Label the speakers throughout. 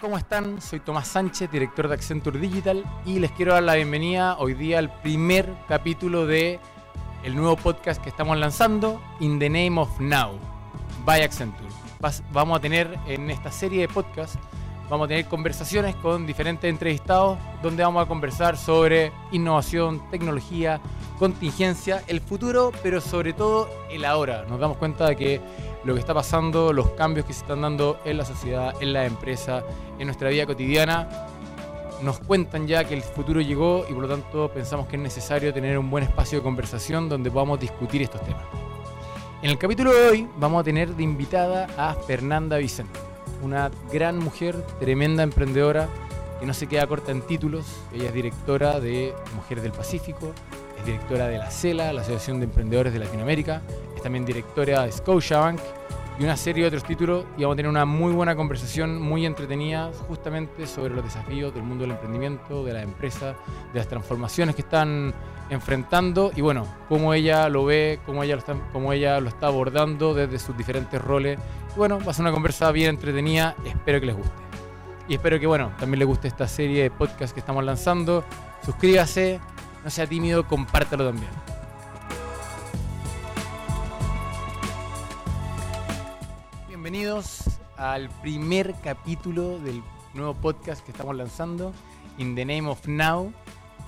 Speaker 1: ¿cómo están? Soy Tomás Sánchez, director de Accenture Digital y les quiero dar la bienvenida hoy día al primer capítulo de el nuevo podcast que estamos lanzando, In the Name of Now, by Accenture. Vamos a tener en esta serie de podcasts, vamos a tener conversaciones con diferentes entrevistados donde vamos a conversar sobre innovación, tecnología, contingencia, el futuro, pero sobre todo el ahora. Nos damos cuenta de que lo que está pasando, los cambios que se están dando en la sociedad, en la empresa, en nuestra vida cotidiana, nos cuentan ya que el futuro llegó y por lo tanto pensamos que es necesario tener un buen espacio de conversación donde podamos discutir estos temas. En el capítulo de hoy vamos a tener de invitada a Fernanda Vicente, una gran mujer, tremenda emprendedora, que no se queda corta en títulos. Ella es directora de Mujeres del Pacífico, directora de la CELA, la Asociación de Emprendedores de Latinoamérica, es también directora de Scotiabank y una serie de otros títulos y vamos a tener una muy buena conversación, muy entretenida, justamente sobre los desafíos del mundo del emprendimiento, de las empresas, de las transformaciones que están enfrentando y bueno, cómo ella lo ve, cómo ella lo está, cómo ella lo está abordando desde sus diferentes roles. Y bueno, va a ser una conversa bien entretenida, espero que les guste. Y espero que bueno, también les guste esta serie de podcast que estamos lanzando. Suscríbase, no sea tímido, compártalo también. Bienvenidos al primer capítulo del nuevo podcast que estamos lanzando, In the Name of Now,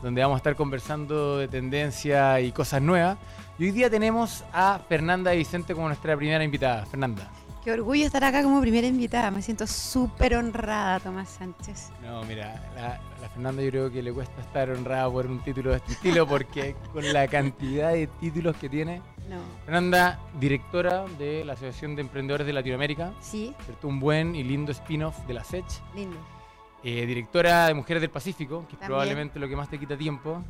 Speaker 1: donde vamos a estar conversando de tendencia y cosas nuevas. Y hoy día tenemos a Fernanda Vicente como nuestra primera invitada. Fernanda.
Speaker 2: Qué orgullo estar acá como primera invitada. Me siento súper honrada, Tomás Sánchez.
Speaker 1: No, mira, la, la Fernanda yo creo que le cuesta estar honrada por un título de este estilo porque con la cantidad de títulos que tiene.
Speaker 2: No.
Speaker 1: Fernanda, directora de la Asociación de Emprendedores de Latinoamérica,
Speaker 2: Sí,
Speaker 1: ¿cierto? un buen y lindo spin-off de la SECH.
Speaker 2: lindo.
Speaker 1: Eh, directora de Mujeres del Pacífico, que es
Speaker 2: También.
Speaker 1: probablemente lo que más te quita tiempo.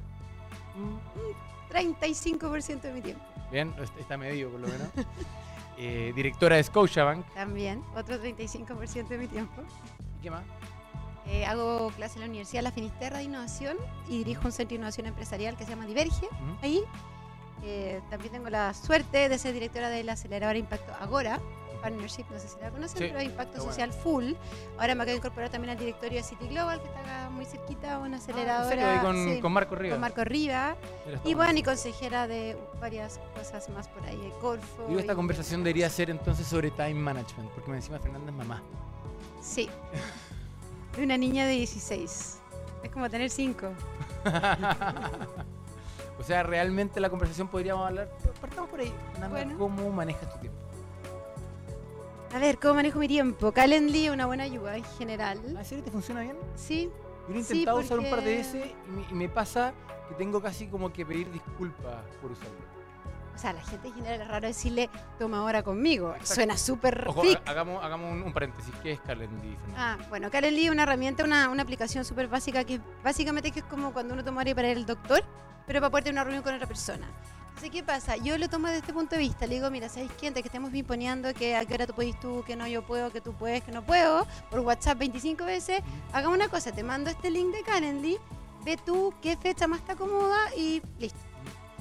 Speaker 2: 35% de mi tiempo.
Speaker 1: Bien, est- está medio por lo menos. Eh, directora de Scotiabank.
Speaker 2: También, otro 35% de mi tiempo.
Speaker 1: ¿Y ¿Qué más?
Speaker 2: Eh, hago clase en la Universidad La Finisterra de Innovación y dirijo un centro de innovación empresarial que se llama Diverge.
Speaker 1: Ujú.
Speaker 2: Ahí eh, también tengo la suerte de ser directora de la aceleradora Impacto Agora. Partnership, no sé si la conocen,
Speaker 1: Sí,
Speaker 2: pero es Impacto
Speaker 1: está
Speaker 2: Social Full. Ahora me acabo de incorporar también al directorio de City Global, que está acá muy cerquita, una
Speaker 1: Ah, ¿en
Speaker 2: aceleradora.
Speaker 1: serio? Ahí con,
Speaker 2: sí,
Speaker 1: con Marco Rivas.
Speaker 2: con Marco Riva. Y bueno, y consejera de varias cosas más por ahí, de Corfo.
Speaker 1: Digo, esta
Speaker 2: y-
Speaker 1: conversación debería ser entonces sobre time management, porque me encima Fernanda es mamá.
Speaker 2: Sí. De una niña de 16. Es como tener 5.
Speaker 1: o sea, realmente la conversación podríamos hablar. Partamos por ahí. Fernanda,
Speaker 2: Bueno.
Speaker 1: ¿cómo manejas tu tiempo?
Speaker 2: A ver, ¿cómo manejo mi tiempo? Calendly es una buena ayuda en general.
Speaker 1: ¿Ah, ¿En serio te funciona bien?
Speaker 2: Sí,
Speaker 1: Yo lo he
Speaker 2: Sí,
Speaker 1: intentado usar un par de
Speaker 2: porque-
Speaker 1: veces y me, y me pasa que tengo casi como que pedir disculpas por usarlo.
Speaker 2: o sea, la gente en general es raro decirle toma hora conmigo.
Speaker 1: Exacto.
Speaker 2: Suena súper
Speaker 1: hagamos, hagamos un, un paréntesis. ¿Qué es Calendly?
Speaker 2: Ah, bueno, Calendly es una herramienta, una, una aplicación súper básica que básicamente que es como cuando uno toma hora para ir al doctor, pero para poder tener una reunión con otra persona. Entonces, ¿qué pasa? Yo lo tomo desde este punto de vista. Le digo, mira, ¿sabes qué? Antes que estemos imponiendo que a qué hora tú puedes tú, que no yo puedo, que tú puedes, que no puedo, por WhatsApp 25 veces, hagamos una cosa, te mando este link de Calendly, ve tú qué fecha más te acomoda y listo.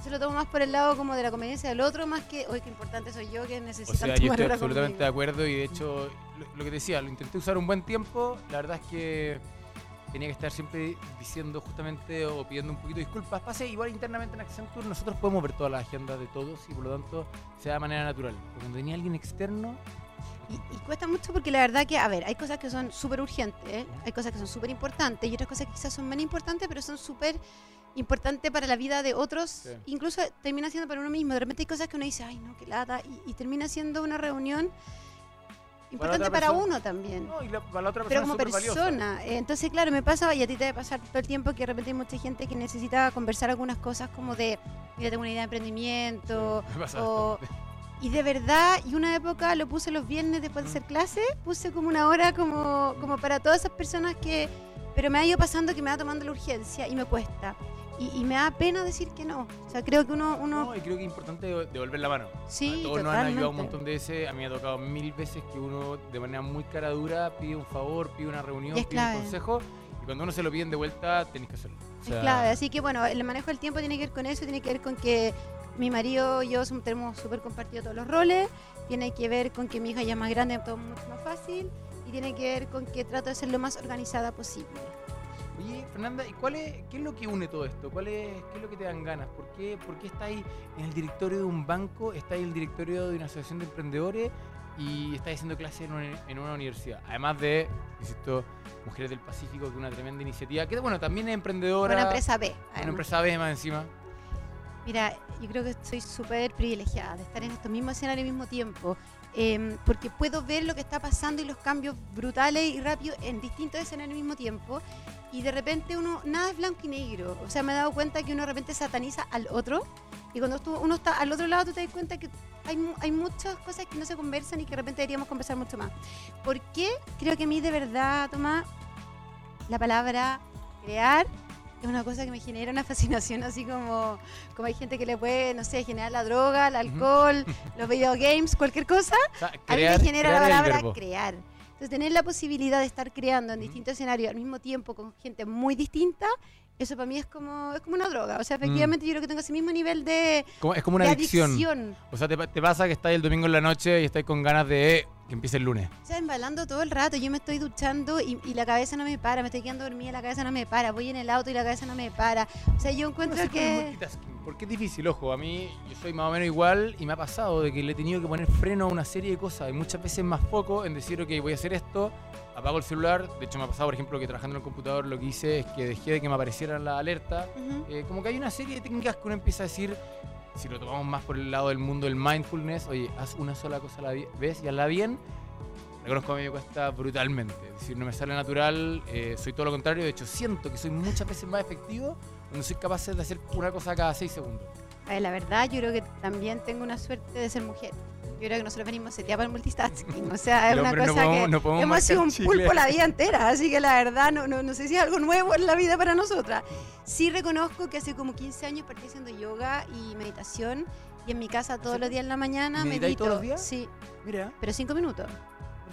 Speaker 2: Se lo tomo más por el lado como de la conveniencia del otro, más que, oye, qué importante soy yo que
Speaker 1: O
Speaker 2: necesito
Speaker 1: sea, yo estoy absolutamente de acuerdo y de hecho, lo, lo que decía, lo intenté usar un buen tiempo. La verdad es que tenía que estar siempre diciendo justamente o pidiendo un poquito de disculpas. Pase igual internamente en Accenture, nosotros podemos ver toda la agenda de todos y por lo tanto sea de manera natural. Pero cuando tenía alguien externo,
Speaker 2: Y, y cuesta mucho porque la verdad que, a ver, hay cosas que son súper urgentes, ¿eh? hay cosas que son súper importantes y otras cosas que quizás son menos importantes, pero son súper importantes para la vida de otros.
Speaker 1: Sí.
Speaker 2: Incluso termina siendo para uno mismo. De repente hay cosas que uno dice, ay, no, qué lata, y, y termina siendo una reunión importante para,
Speaker 1: persona.
Speaker 2: uno también.
Speaker 1: no, y la, para la otra
Speaker 2: Pero
Speaker 1: persona
Speaker 2: como
Speaker 1: es
Speaker 2: persona. Eh, Entonces, claro, me pasa, y a ti te debe pasar todo el tiempo, que de repente hay mucha gente que necesita conversar algunas cosas como de, mira, tengo una idea de emprendimiento,
Speaker 1: pasa
Speaker 2: o- y de verdad, y una época lo puse los viernes después de hacer clase, puse como una hora como, como para todas esas personas que... Pero me ha ido pasando que me va tomando la urgencia y me cuesta. Y, y me da pena decir que no. O sea, creo que uno... uno
Speaker 1: No, y creo que es importante de- devolver la mano.
Speaker 2: sí,
Speaker 1: a todos nos han ayudado un montón de veces. A mí me ha tocado mil veces que uno de manera muy cara dura pide un favor, pide una reunión,
Speaker 2: es
Speaker 1: pide un consejo. Y cuando uno se lo piden de vuelta, tenés que hacerlo. O
Speaker 2: Es
Speaker 1: sea,
Speaker 2: clave, así que bueno, el manejo del tiempo tiene que ver con eso, tiene que ver con que mi marido y yo tenemos súper compartido todos los roles, tiene que ver con que mi hija ya es más grande, todo mucho más fácil, y tiene que ver con que trato de ser lo más organizada posible.
Speaker 1: Oye, Fernanda, ¿y cuál es, qué es lo que une todo esto? ¿Cuál es, ¿Qué es lo que te dan ganas? ¿Por qué, ¿Por qué estás ahí en el directorio de un banco, estás ahí en el directorio de una asociación de emprendedores y estás haciendo clases en una, en una universidad? Además de, insisto, Mujeres del Pacífico, que es una tremenda iniciativa, que bueno, también es emprendedora.
Speaker 2: Una empresa B.
Speaker 1: Una
Speaker 2: además.
Speaker 1: empresa B más encima.
Speaker 2: Mira, yo creo que soy súper privilegiada de estar en estos mismos escenarios al mismo tiempo, em, porque puedo ver lo que está pasando y los cambios brutales y rápidos en distintos escenarios al mismo tiempo, y de repente uno, nada es blanco y negro, o sea, me he dado cuenta que uno de repente sataniza al otro, y cuando uno está al otro lado, tú te das cuenta que hay, hay muchas cosas que no se conversan y que de repente deberíamos conversar mucho más. ¿Por qué? Creo que a mí de verdad, Tomás, la palabra crear es una cosa que me genera una fascinación, así como, como hay gente que le puede, no sé, generar la droga, el alcohol, los videogames, cualquier cosa.
Speaker 1: O sea,
Speaker 2: a mí me genera la palabra crear. Entonces, tener la posibilidad de estar creando en distintos escenarios al mismo tiempo con gente muy distinta, eso para mí es como, es como una droga. O sea,
Speaker 1: Mm.
Speaker 2: efectivamente yo creo que tengo ese mismo nivel de,
Speaker 1: Como- es como una adicción.
Speaker 2: adicción.
Speaker 1: O sea, te, te pasa que estás el domingo en la noche y estás con ganas de que empiece el lunes.
Speaker 2: O sea, embalando todo el rato. Yo me estoy duchando y, y la cabeza no me para. Me estoy quedando dormida, la cabeza no me para. Voy en el auto y la cabeza no me para. O sea, yo encuentro
Speaker 1: No
Speaker 2: que...
Speaker 1: Porque es difícil, ojo. A mí, yo soy más o menos igual y me ha pasado de que le he tenido que poner freno a una serie de cosas. Y muchas veces más foco en decir, ok, voy a hacer esto, apago el celular. De hecho, me ha pasado, por ejemplo, que trabajando en el computador lo que hice es que dejé de que me aparecieran las alertas.
Speaker 2: Ujú.
Speaker 1: Eh, como que hay una serie de técnicas que uno empieza a decir, si lo tomamos más por el lado del mundo del mindfulness, oye, haz una sola cosa a la vez y hazla bien. Reconozco a mí me cuesta brutalmente. Es decir, no me sale natural, eh, soy todo lo contrario. De hecho, siento que soy muchas veces más efectivo cuando soy capaz de hacer una cosa cada seis segundos.
Speaker 2: A ver, la verdad, yo creo que también tengo una suerte de ser mujer. Yo creo que nosotros venimos seteados para el multitasking. O sea, es una
Speaker 1: hombres no
Speaker 2: cosa
Speaker 1: podemos-
Speaker 2: que
Speaker 1: no podemos
Speaker 2: hemos sido un pulpo la vida entera. Así que la verdad, no, no, no sé si es algo nuevo en la vida para nosotras. Sí reconozco que hace como 15 años partí haciendo yoga y meditación. Y en mi casa todos los días en la mañana
Speaker 1: ¿Meditáis
Speaker 2: medito.
Speaker 1: todos los días?
Speaker 2: Sí,
Speaker 1: Mira.
Speaker 2: pero 5 minutos.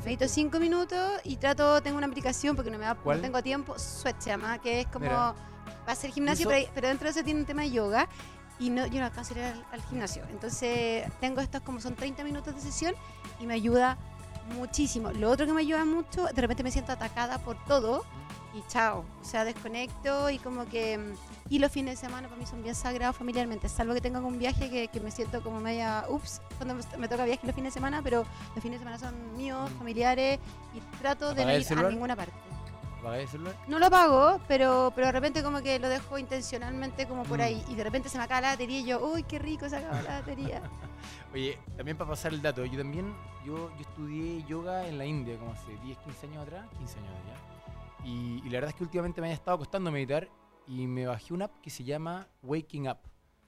Speaker 2: Medito. 5 minutos y trato, tengo una aplicación porque no me da, no
Speaker 1: ¿Cuál?
Speaker 2: tengo tiempo, Sweat se llama, que es como
Speaker 1: Mira.
Speaker 2: va a ser gimnasio, pero, pero dentro de eso tiene un tema de yoga y no, yo no alcanzo a ir al, al gimnasio. Entonces tengo estos como son 30 minutos de sesión y me ayuda muchísimo. Lo otro que me ayuda mucho, de repente me siento atacada por todo y chao, o sea, desconecto y como que... Y los fines de semana para mí son bien sagrados familiarmente, salvo que tenga algún viaje que, que me siento como media, ups, cuando me, toca viaje los fines de semana, pero los fines de semana son míos,
Speaker 1: Mm.
Speaker 2: familiares y trato de no
Speaker 1: ¿Apagáis el
Speaker 2: ir a ninguna parte.
Speaker 1: ¿Apagáis el celular?
Speaker 2: No lo apago, pero, pero de repente como que lo dejo intencionalmente como por
Speaker 1: Mm.
Speaker 2: ahí y de repente se me acaba la batería y yo, uy, qué rico se acaba la batería.
Speaker 1: Oye, también para pasar el dato, yo también, yo, yo estudié yoga en la India como hace 10, 15 años atrás, 15 años ya. Y, y la verdad es que últimamente me ha estado costando meditar y me bajé una app que se llama Waking Up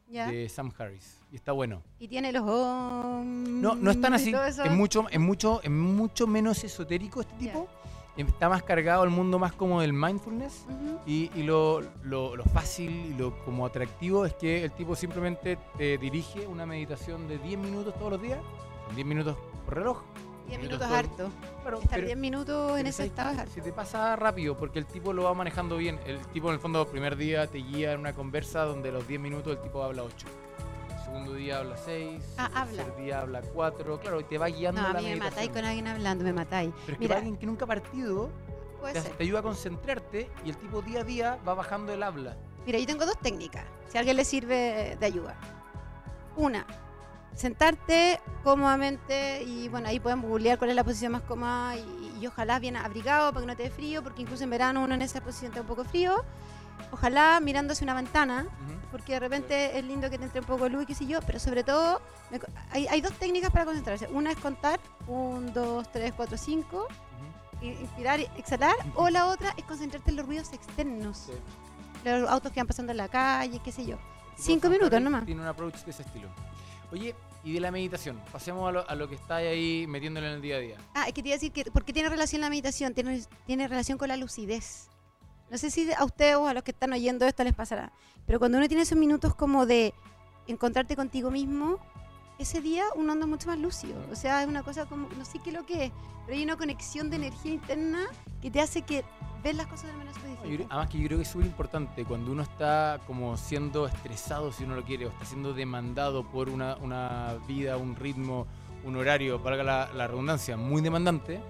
Speaker 2: ¿Ya?
Speaker 1: de Sam Harris. Y está bueno.
Speaker 2: Y tiene los om
Speaker 1: No, no es tan así, es mucho, es mucho, es mucho menos esotérico este tipo. Está más cargado al mundo más como del mindfulness. Y, y lo, lo- lo fácil y lo como atractivo es que el tipo simplemente te dirige una meditación de 10 minutos todos los días. Son 10 minutos por reloj.
Speaker 2: 10
Speaker 1: minutos
Speaker 2: minutos harto.
Speaker 1: Claro,
Speaker 2: Estar
Speaker 1: pero-
Speaker 2: 10 minutos en ese
Speaker 1: ¿sabes
Speaker 2: estado es harto.
Speaker 1: Se te pasa rápido porque el tipo lo va manejando bien. El tipo en el fondo, el primer día te guía en una conversa donde los 10 minutos el tipo habla 8. Segundo día habla 6.
Speaker 2: Ah,
Speaker 1: el
Speaker 2: habla.
Speaker 1: tercer día habla 4. Claro, y te va guiando
Speaker 2: No, a
Speaker 1: la
Speaker 2: mí me
Speaker 1: meditación.
Speaker 2: matáis con alguien hablando, me matáis.
Speaker 1: Pero es que
Speaker 2: Mira,
Speaker 1: para alguien que nunca ha partido,
Speaker 2: puede
Speaker 1: te,
Speaker 2: ser.
Speaker 1: te ayuda a concentrarte y el tipo día a día va bajando el habla.
Speaker 2: Mira, yo tengo dos técnicas, si a alguien le sirve de ayuda. Una, sentarte cómodamente y bueno, ahí pueden googlear cuál es la posición más cómoda y, y ojalá bien abrigado para que no te dé frío, porque incluso en verano uno en esa posición está un poco frío. Ojalá mirándose una ventana, porque de repente es lindo que te entre un poco de luz y qué sé yo, pero sobre todo me hay, hay dos técnicas para concentrarse. Una es contar, 1, 2, 3, 4, 5,
Speaker 1: Ujú.
Speaker 2: inspirar y exhalar, o la otra es concentrarte en los ruidos externos,
Speaker 1: Sí.
Speaker 2: los autos que van pasando en la calle, qué sé yo. Cinco minutos nomás.
Speaker 1: Tiene un approach de ese estilo. Oye, y de la meditación, pasemos a lo, a lo que está ahí metiéndole en el día a día.
Speaker 2: Ah, es que te iba a decir que, ¿por qué tiene relación la meditación? Tiene, tiene relación con la lucidez. No sé si a ustedes o a los que están oyendo esto les pasará, pero cuando uno tiene esos minutos como de encontrarte contigo mismo, ese día uno anda mucho más lúcido. O sea, es una cosa como, no sé qué es lo que es, pero hay una conexión de energía interna que te hace que ves las cosas de manera distinta.
Speaker 1: además que yo creo que es súper importante cuando uno está como siendo estresado, si uno lo quiere, o está siendo demandado por una, una vida, un ritmo, un horario, valga la, la redundancia, muy demandante,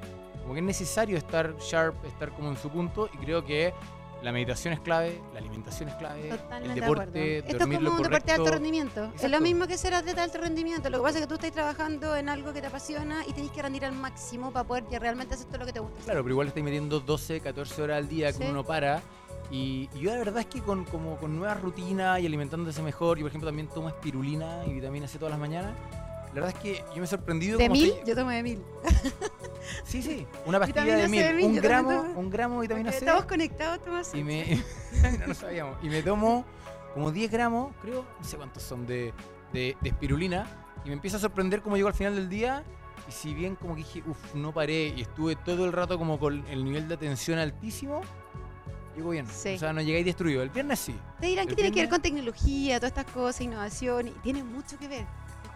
Speaker 1: como que es necesario estar sharp, estar como en su punto y creo que la meditación es clave, la alimentación es clave,
Speaker 2: Totalmente
Speaker 1: el
Speaker 2: de
Speaker 1: deporte,
Speaker 2: acuerdo. Esto es
Speaker 1: dormir
Speaker 2: como
Speaker 1: lo
Speaker 2: un deporte de alto rendimiento. Es
Speaker 1: Exacto.
Speaker 2: lo mismo que ser atleta de alto rendimiento. Lo que pasa es que tú estás trabajando en algo que te apasiona y tenés que rendir al máximo para poder que realmente hacer todo lo que te gusta.
Speaker 1: Claro, pero igual estoy metiendo 12, 14 horas al día que
Speaker 2: Sí.
Speaker 1: uno no para. Y, y yo la verdad es que con, como, con nuevas rutinas y alimentándose mejor, yo por ejemplo también tomo espirulina y vitamina C todas las mañanas. La verdad es que yo me he sorprendido
Speaker 2: ¿De mil? Yo tomo de mil.
Speaker 1: Sí, sí, una pastilla de mil,
Speaker 2: de mil,
Speaker 1: un gramo,
Speaker 2: tomo.
Speaker 1: un gramo de vitamina C.
Speaker 2: Estamos conectados, Tomás.
Speaker 1: Y me. no lo sabíamos. Y me tomo como 10 gramos, creo, no sé cuántos son, de, de, de espirulina. Y me empieza a sorprender cómo llego al final del día. Y si bien como que dije, uff, no paré y estuve todo el rato como con el nivel de atención altísimo, llego bien.
Speaker 2: Sí.
Speaker 1: O sea, no llegué destruido. El viernes sí.
Speaker 2: Te dirán que tiene que ver con tecnología, todas estas cosas, innovación, y tiene mucho que ver.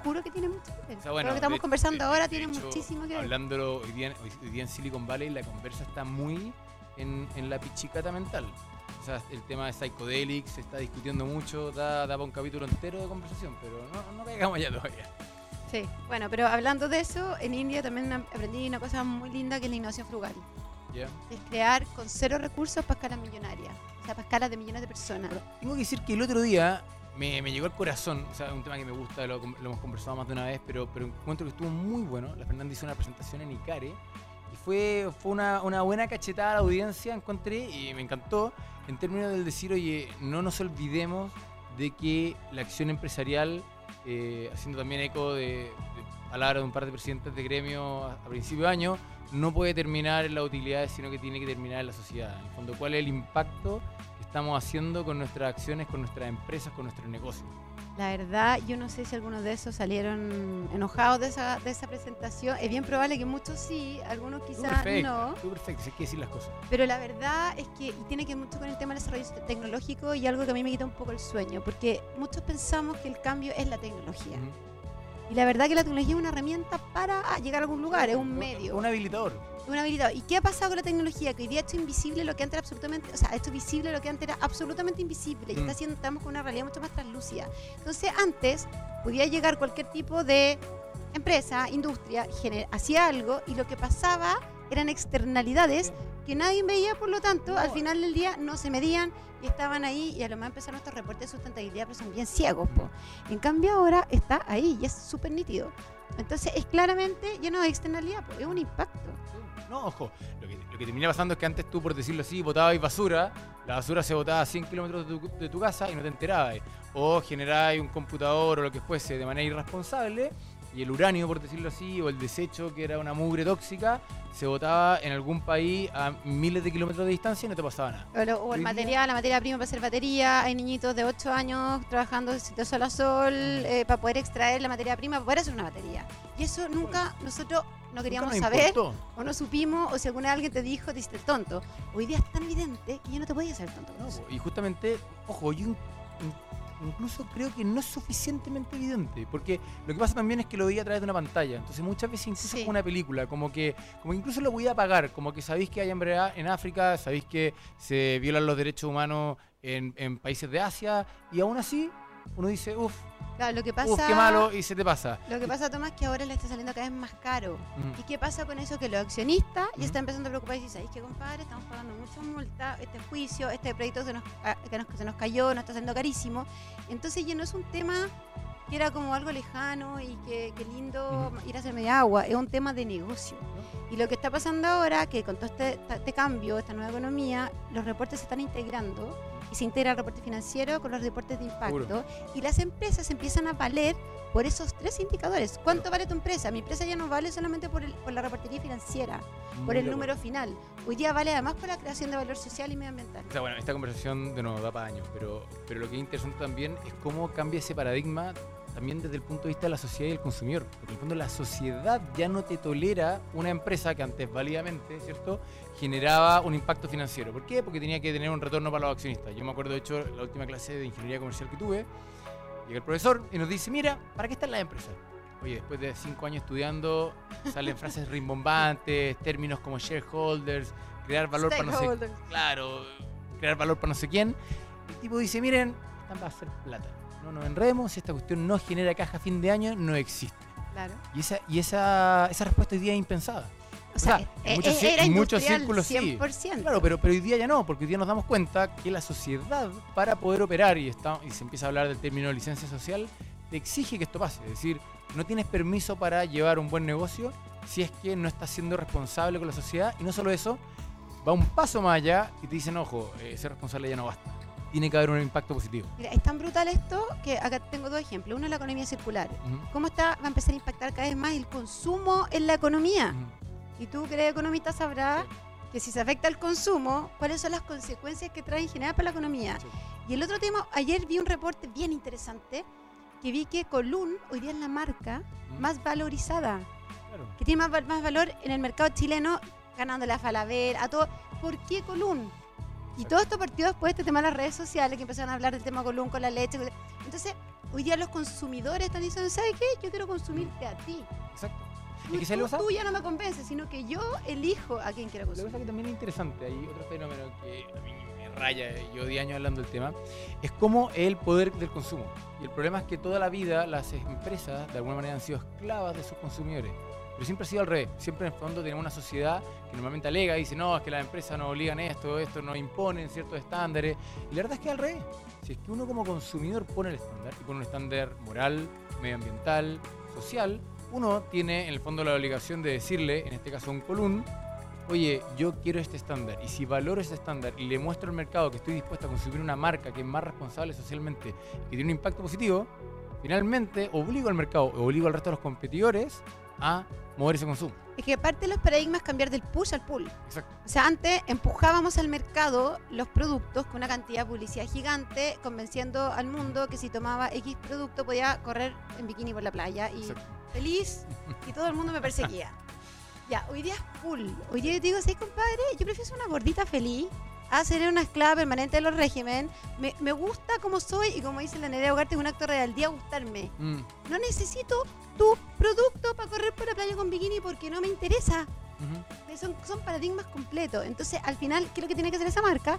Speaker 2: Juro que tiene mucho que ver.
Speaker 1: O sea, bueno,
Speaker 2: lo que estamos
Speaker 1: de-
Speaker 2: conversando
Speaker 1: de-
Speaker 2: ahora
Speaker 1: de
Speaker 2: tiene
Speaker 1: hecho,
Speaker 2: muchísimo que ver.
Speaker 1: Hablándolo hoy día, hoy- día en Silicon Valley, la conversa está muy en, en la pichicata mental. O sea, el tema de psychedelics se está discutiendo mucho, da, da para un capítulo entero de conversación, pero no, no caigamos allá todavía.
Speaker 2: Sí, bueno, pero hablando de eso, en India también am- aprendí una cosa muy linda que es la innovación frugal.
Speaker 1: ¿ya?
Speaker 2: Es crear con cero recursos para escalas millonarias. O sea, para escalas de millones de personas.
Speaker 1: Tengo que decir que el otro día me, me llegó al corazón, o sea, es un tema que me gusta, lo, lo hemos conversado más de una vez, pero, pero encuentro que estuvo muy bueno. La Fernanda hizo una presentación en Icare y fue, fue una, una buena cachetada a la audiencia, encontré, y me encantó, en términos del decir, oye, no nos olvidemos de que la acción empresarial, eh, haciendo también eco de, de palabras de un par de presidentes de gremio a, a principio de año, no puede terminar en las utilidades, sino que tiene que terminar en la sociedad. En el fondo, ¿cuál es el impacto estamos haciendo con nuestras acciones, con nuestras empresas, con nuestros negocios?
Speaker 2: La verdad, yo no sé si algunos de esos salieron enojados de esa, de esa presentación. Es bien probable que muchos sí, algunos quizás no.
Speaker 1: estuvo perfecto, hay que decir las cosas.
Speaker 2: Pero la verdad es que y tiene que ver mucho con el tema del desarrollo tecnológico y algo que a mí me quita un poco el sueño, porque muchos pensamos que el cambio es la tecnología.
Speaker 1: Ujú.
Speaker 2: Y la verdad que la tecnología es una herramienta para ah, llegar a algún lugar, es un medio.
Speaker 1: Un habilitador.
Speaker 2: Un habilitado. ¿Y qué ha pasado con la tecnología? Que hoy día ha hecho invisible lo que antes era absolutamente, o sea, ha hecho visible lo que antes era absolutamente invisible y
Speaker 1: Mm.
Speaker 2: está haciendo, estamos con una realidad mucho más translúcida. Entonces, antes podía llegar cualquier tipo de empresa, industria, hacía algo y lo que pasaba eran externalidades que nadie veía, por lo tanto, al final del día no se medían y estaban ahí y a lo más empezaron estos reportes de sustentabilidad, pero son bien ciegos. po. En cambio ahora está ahí y es súper nítido. Entonces es claramente lleno de externalidad, po, es un impacto.
Speaker 1: No, ojo, lo que, lo que pasando es que antes tú, por decirlo así, botabas basura, la basura se botaba a 100 kilómetros de de tu casa y no te enterabas. O generabas un computador o lo que fuese de manera irresponsable y el uranio, por decirlo así, o el desecho, que era una mugre tóxica, se botaba en algún país a miles de kilómetros de distancia y no te pasaba nada.
Speaker 2: O, lo- o
Speaker 1: Hoy
Speaker 2: el
Speaker 1: día-
Speaker 2: material, la materia prima para hacer batería. Hay niñitos de 8 años trabajando de sol a sol eh, para poder extraer la materia prima, para poder hacer una batería. Y eso nunca nosotros no queríamos saber
Speaker 1: importó.
Speaker 2: o no supimos o si alguna vez alguien te dijo, te hiciste el tonto. Hoy día es tan evidente que ya no te podías hacer tonto.
Speaker 1: No, y justamente, ojo, yo incluso creo que no es suficientemente evidente, porque lo que pasa también es que lo veía a través de una pantalla, entonces muchas veces incluso
Speaker 2: Sí.
Speaker 1: como una película, como que, como que incluso lo voy a apagar, como que sabéis que hay hambre en África, sabéis que se violan los derechos humanos en, en países de Asia, y aún así uno dice, uff,
Speaker 2: Claro, lo que pasa,
Speaker 1: uff, qué malo, y se te pasa.
Speaker 2: Lo que pasa, Tomás, que ahora le está saliendo cada vez más caro.
Speaker 1: Mm.
Speaker 2: ¿Y qué pasa con eso? Que los accionistas ya
Speaker 1: Ujú.
Speaker 2: están empezando a preocupar y dicen, ¿sabéis qué, compadre? Estamos pagando mucha multa, este juicio, este proyecto se nos, ah, que, nos, se nos cayó, nos está haciendo carísimo. Entonces ya no es un tema que era como algo lejano y que, que lindo ir a hacerme de agua, es un tema de negocio. Y lo que está pasando ahora, que con todo este, este cambio, esta nueva economía, los reportes se están integrando y se integra el reporte financiero con los reportes de impacto
Speaker 1: Seguro.
Speaker 2: y las empresas empiezan a valer por esos tres indicadores. ¿Cuánto vale tu empresa? Mi empresa ya no vale solamente por, el- por la reportería financiera, por
Speaker 1: Muy
Speaker 2: el
Speaker 1: de
Speaker 2: número final. Hoy día vale además por la creación de valor social y medioambiental.
Speaker 1: O sea, bueno, esta conversación de nuevo da para años, pero, pero lo que es interesante también es cómo cambia ese paradigma también desde el punto de vista de la sociedad y el consumidor. Porque en el fondo la sociedad ya no te tolera una empresa que antes válidamente, ¿cierto?, generaba un impacto financiero. ¿Por qué? Porque tenía que tener un retorno para los accionistas. Yo me acuerdo, de hecho, la última clase de ingeniería comercial que tuve, llega el profesor y nos dice, mira, ¿para qué están las empresas? Oye, después de cinco años estudiando, salen frases rimbombantes, términos como shareholders, crear valor para no sé claro, crear valor para no sé quién. El tipo dice, miren, están para hacer plata. No nos enredemos, si esta cuestión no genera caja a fin de año, no existe.
Speaker 2: Claro.
Speaker 1: Y esa, y esa, esa respuesta hoy día es impensada.
Speaker 2: O sea,
Speaker 1: en
Speaker 2: eh,
Speaker 1: muchos,
Speaker 2: eh, era
Speaker 1: en muchos círculos sí.
Speaker 2: 100%.
Speaker 1: Claro, pero, pero hoy día ya no, porque hoy día nos damos cuenta que la sociedad, para poder operar, y, está, y se empieza a hablar del término licencia social, te exige que esto pase. Es decir, no tienes permiso para llevar un buen negocio si es que no estás siendo responsable con la sociedad. Y no solo eso, va un paso más allá y te dicen, ojo, eh, ser responsable ya no basta. Tiene que haber un impacto positivo.
Speaker 2: Mira, es tan brutal esto que acá tengo dos ejemplos. Uno es la economía circular. ¿Cómo está, va a empezar a impactar cada vez más el consumo en la economía? Y tú, que eres economista, sabrás que si se afecta el consumo, cuáles son las consecuencias que trae en general para la economía.
Speaker 1: Sí.
Speaker 2: Y el otro tema, ayer vi un reporte bien interesante que vi que Colún hoy día es la marca
Speaker 1: Ujú.
Speaker 2: más valorizada,
Speaker 1: Claro.
Speaker 2: que tiene más, más valor en el mercado chileno, ganándole a Falabella, a todo. ¿Por qué Colún? Y todo esto partió después de este tema de las redes sociales, que empezaron a hablar del tema Colún con la leche. Entonces, hoy día los consumidores están diciendo, ¿sabes qué? Yo quiero consumirte a ti.
Speaker 1: Exacto.
Speaker 2: Tú,
Speaker 1: Es que
Speaker 2: tú-
Speaker 1: lo
Speaker 2: tú ya no me convences, sino que yo elijo a
Speaker 1: Lo que
Speaker 2: consumir.
Speaker 1: pasa que también es interesante, hay otro fenómeno que a mí me raya, yo de años hablando del tema, es como el poder del consumo. Y el problema es que toda la vida las empresas de alguna manera han sido esclavas de sus consumidores. Pero siempre ha sido al revés. Siempre en el fondo tenemos una sociedad que normalmente alega y dice, no, es que las empresas nos obligan esto, esto nos imponen ciertos estándares. Y la verdad es que al revés. Si es que uno como consumidor pone el estándar, y pone un estándar moral, medioambiental, social, uno tiene en el fondo la obligación de decirle, en este caso a un colún, oye, yo quiero este estándar y si valoro ese estándar y le muestro al mercado que estoy dispuesto a consumir una marca que es más responsable socialmente y que tiene un impacto positivo, finalmente obligo al mercado, obligo al resto de los competidores a mover ese consumo.
Speaker 2: Es que parte de los paradigmas cambiar del push al pull.
Speaker 1: Exacto.
Speaker 2: O sea, antes empujábamos al mercado los productos con una cantidad de publicidad gigante, convenciendo al mundo que si tomaba X producto podía correr en bikini por la playa y
Speaker 1: Exacto.
Speaker 2: Feliz y todo el mundo me perseguía. Ya, hoy día es pull. Hoy día yo te digo, ¿sabes, compadre? Yo prefiero ser una gordita feliz a ser una esclava permanente de los régimen. Me, me gusta como soy y como dice la Nerea Ugarte, es un acto real día gustarme.
Speaker 1: Mm,
Speaker 2: No necesito tu producto para correr por la playa con bikini porque no me interesa.
Speaker 1: ujú.
Speaker 2: Eh, Son, son paradigmas completos. Entonces, al final, ¿qué es lo que tiene que hacer esa marca?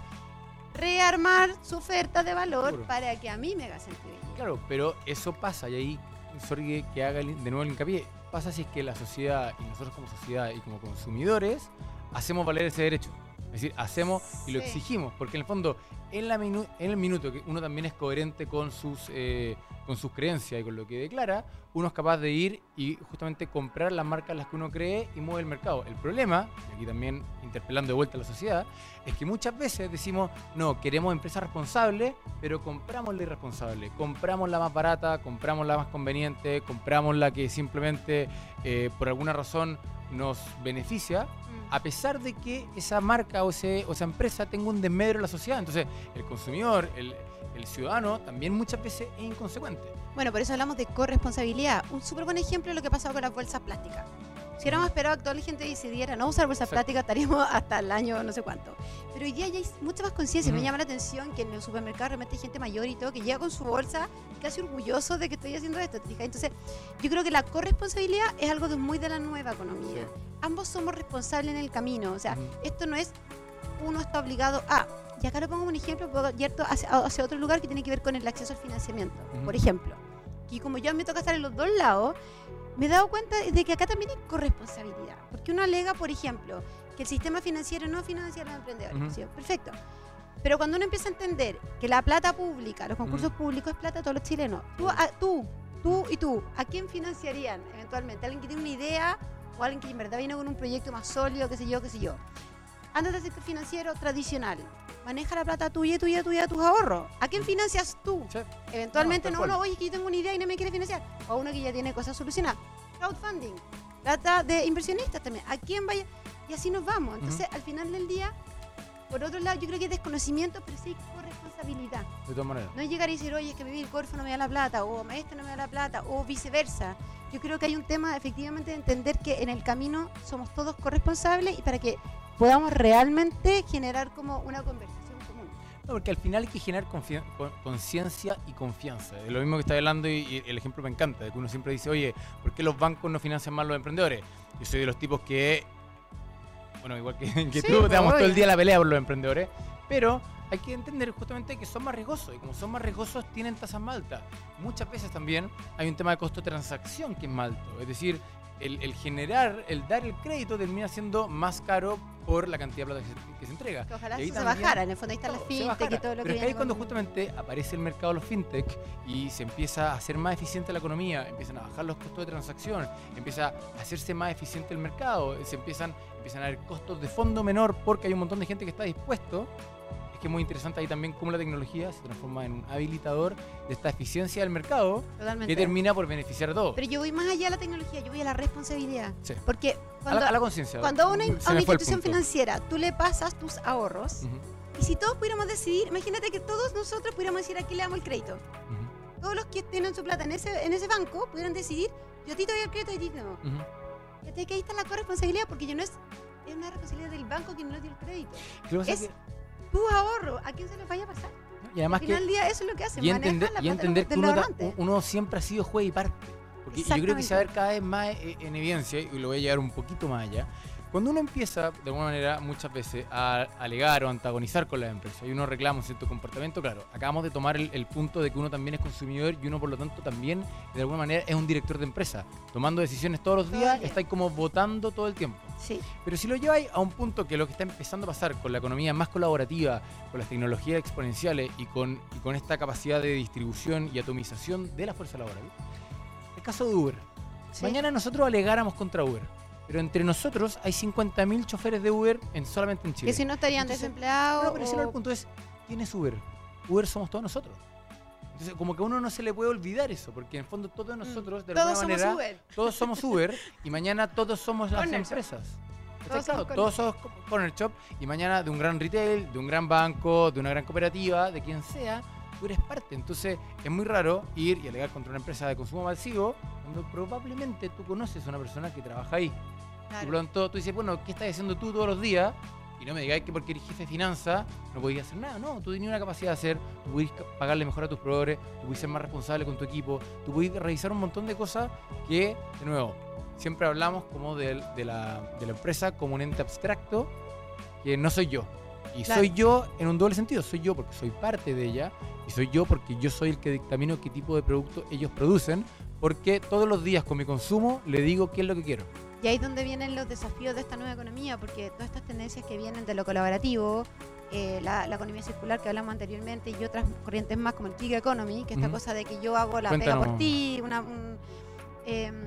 Speaker 2: Rearmar su oferta de valor
Speaker 1: Seguro.
Speaker 2: para que a mí me haga sentir bien.
Speaker 1: Claro, pero eso pasa y ahí, sorry que- haga de nuevo el hincapié, pasa si es que la sociedad y nosotros como sociedad y como consumidores hacemos valer ese derecho. Es decir, hacemos y lo
Speaker 2: Sí.
Speaker 1: exigimos, porque en el fondo, en, la minu- en el minuto que uno también es coherente con sus, eh, con sus creencias y con lo que declara, uno es capaz de ir y justamente comprar las marcas en las que uno cree y mueve el mercado. El problema, y aquí también interpelando de vuelta a la sociedad, es que muchas veces decimos, no, queremos empresas responsables, pero compramos la irresponsable, compramos la más barata, compramos la más conveniente, compramos la que simplemente eh, por alguna razón nos beneficia. A pesar de que esa marca o, esa empresa tenga un desmedro en la sociedad. Entonces, el consumidor, el, el ciudadano, también muchas veces es inconsecuente.
Speaker 2: Bueno, por eso hablamos de corresponsabilidad. Un súper buen ejemplo es lo que ha pasado con las bolsas plásticas. Si hubiéramos esperado que toda la gente decidiera no usar bolsas
Speaker 1: Exacto.
Speaker 2: plásticas, estaríamos hasta el año no sé cuánto. Pero hoy día ya hay mucha más conciencia. Me llama la atención que en el supermercado realmente hay gente mayor y todo que llega con su bolsa casi orgulloso de que estoy haciendo esto. ¿te fijas? Entonces, yo creo que la corresponsabilidad es algo muy de la nueva economía. Ambos somos responsables en el camino. O sea, esto no es uno está obligado a. Y acá lo pongo un ejemplo, puedo ir hacia, hacia otro lugar que tiene que ver con el acceso al financiamiento. Por ejemplo, y como ya me toca estar en los dos lados, me he dado cuenta de que acá también hay corresponsabilidad. Porque uno alega, por ejemplo, que el sistema financiero no financia a los emprendedores. Perfecto. Pero cuando uno empieza a entender que la plata pública, los concursos
Speaker 1: Ujú.
Speaker 2: públicos es plata de todos los chilenos, tú, a- tú, tú y tú, ¿a quién financiarían eventualmente? ¿Alguien que tiene una idea o alguien que en verdad viene con un proyecto más sólido, qué sé yo, qué sé yo? Antes del sector financiero tradicional, maneja la plata tuya, tuya, tuya, tus ahorros. ¿A quién financias tú?
Speaker 1: Sí.
Speaker 2: Eventualmente
Speaker 1: No,
Speaker 2: no,
Speaker 1: tal
Speaker 2: no,
Speaker 1: cual.
Speaker 2: oye, que yo tengo una idea y no me quiere financiar. O uno que ya tiene cosas solucionadas. Crowdfunding. Plata de inversionistas también. ¿A quién vaya? Y así nos vamos. Entonces, al final del día, por otro lado, yo creo que hay desconocimiento, pero sí corresponsabilidad.
Speaker 1: De todas maneras.
Speaker 2: No es llegar y decir, oye, es que el Corfo no me da la plata, o maestro no me da la plata, o viceversa. Yo creo que hay un tema, efectivamente, de entender que en el camino somos todos corresponsables y para que podamos realmente generar como una conversación común.
Speaker 1: No, porque al final hay que generar conciencia y confianza. Es lo mismo que está hablando y, y el ejemplo me encanta, de que uno siempre dice, oye, ¿por qué los bancos no financian más los emprendedores? Yo soy de los tipos que, bueno, igual que, que
Speaker 2: Sí,
Speaker 1: tú, te damos todo el día la pelea por los emprendedores, pero hay que entender justamente que son más riesgosos y como son más riesgosos tienen tasas más altas. Muchas veces también hay un tema de costo de transacción que es más alto, es decir, el, el generar, el dar el crédito termina siendo más caro por la cantidad de plata que se, que se entrega.
Speaker 2: Que ojalá eso se bajara. En el fondo ahí están las fintech y todo lo que
Speaker 1: Pero es que ahí cuando justamente aparece el mercado de los fintech y se empieza a hacer más eficiente la economía, empiezan a bajar los costos de transacción, empieza a hacerse más eficiente el mercado, se empiezan, empiezan a haber costos de fondo menor porque hay un montón de gente que está dispuesto. Es que es muy interesante ahí también cómo la tecnología se transforma en un habilitador de esta eficiencia del mercado
Speaker 2: Totalmente.
Speaker 1: que termina por beneficiar a todos.
Speaker 2: Pero yo voy más allá de la tecnología, yo voy a la responsabilidad.
Speaker 1: Sí.
Speaker 2: Porque
Speaker 1: A
Speaker 2: cuando,
Speaker 1: la, a la conciencia.
Speaker 2: cuando a una, a una institución financiera tú le pasas tus ahorros,
Speaker 1: Ujú,
Speaker 2: y si todos pudiéramos decidir, imagínate que todos nosotros pudiéramos decir a quién le damos el crédito.
Speaker 1: ujú,
Speaker 2: Todos los que tienen su plata en ese, en ese banco pudieran decidir, yo a ti te doy el crédito y a ti no.
Speaker 1: ujú.
Speaker 2: Fíjate que ahí está la corresponsabilidad, porque yo no es, es una responsabilidad del banco quien no dio el crédito.
Speaker 1: Que
Speaker 2: es
Speaker 1: que-
Speaker 2: Tu ahorro, ¿a quién se lo vaya a pasar?
Speaker 1: y además
Speaker 2: Al
Speaker 1: que
Speaker 2: final del día eso es lo que hace,
Speaker 1: y entender,
Speaker 2: la
Speaker 1: y entender que uno, uno siempre ha sido juez y parte. Porque yo creo que se va a ver cada vez más eh, en evidencia, y lo voy a llevar un poquito más allá. Cuando uno empieza, de alguna manera, muchas veces, a alegar o antagonizar con las empresas y uno reclama un cierto comportamiento, claro, acabamos de tomar el, el punto de que uno también es consumidor y uno, por lo tanto, también, de alguna manera, es un director de empresa. Tomando decisiones todos los días,
Speaker 2: día.
Speaker 1: estáis como votando todo el tiempo.
Speaker 2: Sí,
Speaker 1: Pero si lo lleváis a un punto que lo que está empezando a pasar con la economía más colaborativa, con las tecnologías exponenciales y con, y con esta capacidad de distribución y atomización de la fuerza laboral, el caso de Uber.
Speaker 2: sí.
Speaker 1: Mañana nosotros alegáramos contra Uber, pero entre nosotros hay 50.000 choferes de Uber en, solamente en Chile.
Speaker 2: que si no estarían
Speaker 1: Entonces,
Speaker 2: desempleados.
Speaker 1: No, pero
Speaker 2: o-
Speaker 1: el punto es, ¿quién es Uber? Uber somos todos nosotros. Entonces, como que a uno no se le puede olvidar eso, porque en el fondo todos nosotros, de
Speaker 2: Mm. Todos
Speaker 1: alguna
Speaker 2: somos
Speaker 1: manera,
Speaker 2: Uber.
Speaker 1: todos somos Uber y mañana todos somos las
Speaker 2: Corner
Speaker 1: empresas.
Speaker 2: Todos
Speaker 1: Claro,
Speaker 2: somos
Speaker 1: todos somos co- Corner Shop y mañana de un gran retail, de un gran banco, de una gran cooperativa, de quien sea, tú eres parte. Entonces es muy raro ir y alegar contra una empresa de consumo masivo cuando probablemente tú conoces a una persona que trabaja ahí. Y
Speaker 2: Claro.
Speaker 1: por lo tanto tú dices, bueno, ¿qué estás haciendo tú todos los días? Y no me digáis que porque eres jefe de finanzas no podías hacer nada. No, tú tenías una capacidad de hacer, tú podías pagarle mejor a tus proveedores, tú podías ser más responsable con tu equipo, tú podías realizar un montón de cosas que, de nuevo, siempre hablamos como de, de la, de la empresa como un ente abstracto que no soy yo. Y
Speaker 2: Claro.
Speaker 1: soy yo en un doble sentido. Soy yo porque soy parte de ella y soy yo porque yo soy el que dictamino qué tipo de producto ellos producen porque todos los días con mi consumo le digo qué es lo que quiero.
Speaker 2: Y ahí es donde vienen los desafíos de esta nueva economía, porque todas estas tendencias que vienen de lo colaborativo, eh, la, la economía circular que hablamos anteriormente y otras corrientes más como el gig economy, que esta
Speaker 1: Ujú.
Speaker 2: cosa de que yo hago la pega por
Speaker 1: Cuéntanos.
Speaker 2: ti, una, un- em,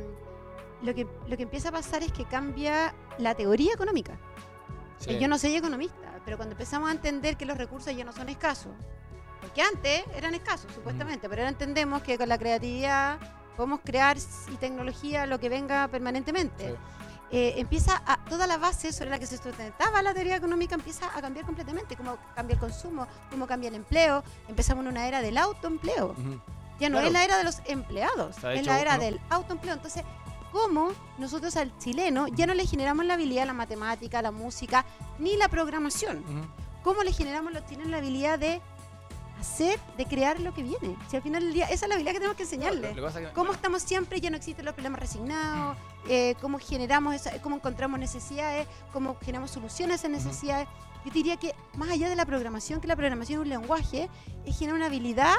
Speaker 2: lo, que, lo que empieza a pasar es que cambia la teoría económica. Eh, Yo no soy economista, pero cuando empezamos a entender que los recursos ya no son escasos, porque antes eran escasos, supuestamente, pero ahora entendemos que con la creatividad podemos crear y tecnología lo que venga permanentemente.
Speaker 1: Sí.
Speaker 2: Eh, empieza a, toda la base sobre la que se sustentaba la teoría económica empieza a cambiar completamente, cómo cambia el consumo, cómo cambia el empleo, empezamos en una era del autoempleo. Ya no
Speaker 1: Claro.
Speaker 2: es la era de los empleados, es
Speaker 1: hecho
Speaker 2: la era del autoempleo. Entonces, ¿cómo nosotros al chileno ya no le generamos la habilidad la matemática, la música, ni la programación? ¿Cómo le generamos los chilenos la habilidad de hacer, de crear lo que viene? Si al final del día, esa es la habilidad que tenemos que enseñarle.
Speaker 1: Que que-
Speaker 2: ¿Cómo estamos siempre? Ya no existen los problemas resignados. eh, ¿Cómo generamos, esa- cómo encontramos necesidades? ¿Cómo generamos soluciones a esas necesidades? Yo te diría que más allá de la programación, que la programación es un lenguaje, es generar una habilidad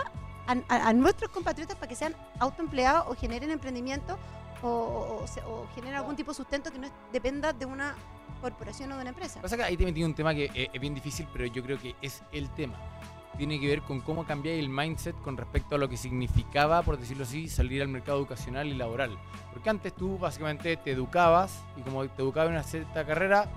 Speaker 2: a, a- a nuestros compatriotas para que sean autoempleados o generen emprendimiento o, o- o se- o generen algún tipo de sustento que no es- dependa de una corporación o de una empresa.
Speaker 1: Pasa que ahí también tiene un tema que es, es bien difícil, pero yo creo que es el tema. Tiene que ver con cómo cambiar el mindset con respecto a lo que significaba, por decirlo así, salir al mercado educacional y laboral. Porque antes tú básicamente te educabas y como te educabas en una cierta carrera,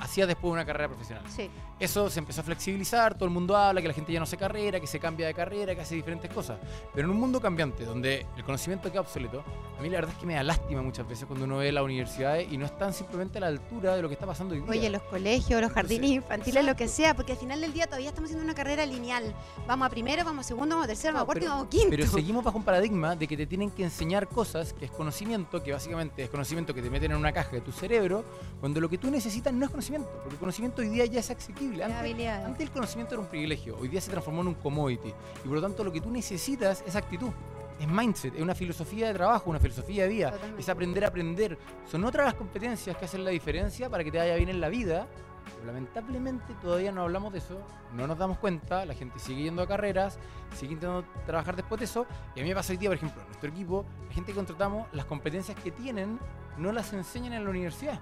Speaker 1: hacías después una carrera profesional.
Speaker 2: Sí,
Speaker 1: Eso se empezó a flexibilizar, todo el mundo habla que la gente ya no hace carrera, que se cambia de carrera, que hace diferentes cosas. Pero en un mundo cambiante, donde el conocimiento queda obsoleto, a mí la verdad es que me da lástima muchas veces cuando uno ve las universidades y no están simplemente a la altura de lo que está pasando hoy día.
Speaker 2: Oye, los colegios, los jardines
Speaker 1: Entonces,
Speaker 2: infantiles, lo que sea, porque al final del día todavía estamos haciendo una carrera lineal. Vamos a primero, vamos a segundo, vamos a tercero, vamos a cuarto y vamos a quinto.
Speaker 1: Pero seguimos bajo un paradigma de que te tienen que enseñar cosas que es conocimiento, que básicamente es conocimiento que te meten en una caja de tu cerebro, cuando lo que tú necesitas no es conocimiento, porque el conocimiento hoy día ya es asequible. Antes, antes el conocimiento era un privilegio, hoy día se transformó en un commodity. Y por lo tanto lo que tú necesitas es actitud. Es mindset, es una filosofía de trabajo, una filosofía de vida.
Speaker 2: Totalmente.
Speaker 1: Es aprender a aprender. Son otras las competencias que hacen la diferencia para que te vaya bien en la vida Pero lamentablemente todavía no hablamos de eso, no nos damos cuenta, la gente sigue yendo a carreras, sigue intentando trabajar después de eso. Y a mí me pasa hoy día, por ejemplo, en nuestro equipo, la gente que contratamos, las competencias que tienen no las enseñan en la universidad.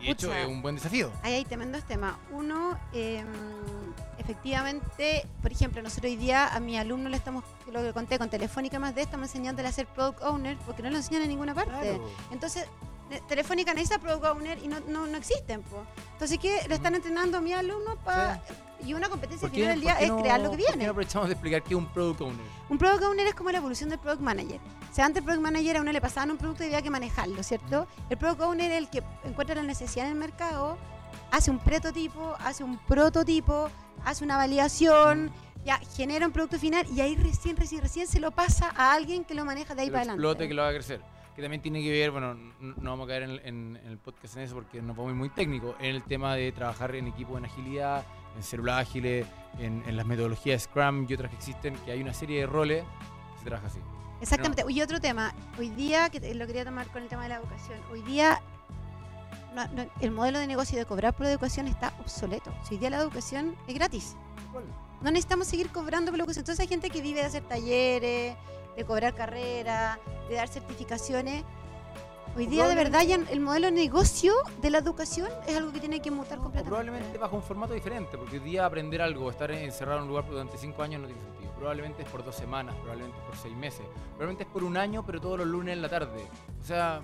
Speaker 1: Y de hecho es un buen desafío.
Speaker 2: Ahí hay tremendos temas. Uno, eh, efectivamente, por ejemplo, nosotros hoy día a mi alumno le estamos, lo que conté con Telefónica más de estamos enseñándole a ser product owner porque no lo enseñan en ninguna parte.
Speaker 1: Claro.
Speaker 2: Entonces, eh, Telefónica necesita product owner y no, no, no existen. po. Entonces, ¿qué? Le están entrenando a mi alumno para... Y una competencia
Speaker 1: ¿Por
Speaker 2: final del día es
Speaker 1: no-
Speaker 2: crear lo que
Speaker 1: ¿Por qué
Speaker 2: viene.
Speaker 1: no aprovechamos de explicar qué es un product owner?
Speaker 2: Un product owner es como la evolución del product manager. O sea, antes el product manager a uno le pasaban un producto y había que manejarlo, ¿cierto? El product owner es el que encuentra la necesidad en el mercado, hace un prototipo, hace un prototipo, hace una validación, ya genera un producto final y ahí recién, recién, recién se lo pasa a alguien que lo maneja de ahí
Speaker 1: que lo
Speaker 2: para adelante.
Speaker 1: explote, que lo haga crecer. Que también tiene que ver, bueno, no vamos a caer en, en- en el podcast en eso porque nos vamos muy técnico, en el tema de trabajar en equipo en agilidad, en células ágiles, en, en las metodologías Scrum y otras que existen, que hay una serie de roles que se trabaja así.
Speaker 2: Exactamente. Y otro tema, hoy día, que lo quería tomar con el tema de la educación, hoy día no- no- el modelo de negocio de cobrar por educación está obsoleto. Si hoy día la educación es gratis. No necesitamos seguir cobrando por la educación. Entonces hay gente que vive de hacer talleres, de cobrar carreras, de dar certificaciones. Hoy día de verdad ya el modelo de negocio de la educación es algo que tiene que mutar completamente.
Speaker 1: probablemente bajo un formato diferente, porque hoy día aprender algo, estar encerrado en un lugar durante cinco años no tiene sentido. Probablemente es por dos semanas, probablemente es por seis meses, probablemente es por un año, pero todos los lunes en la tarde. O sea,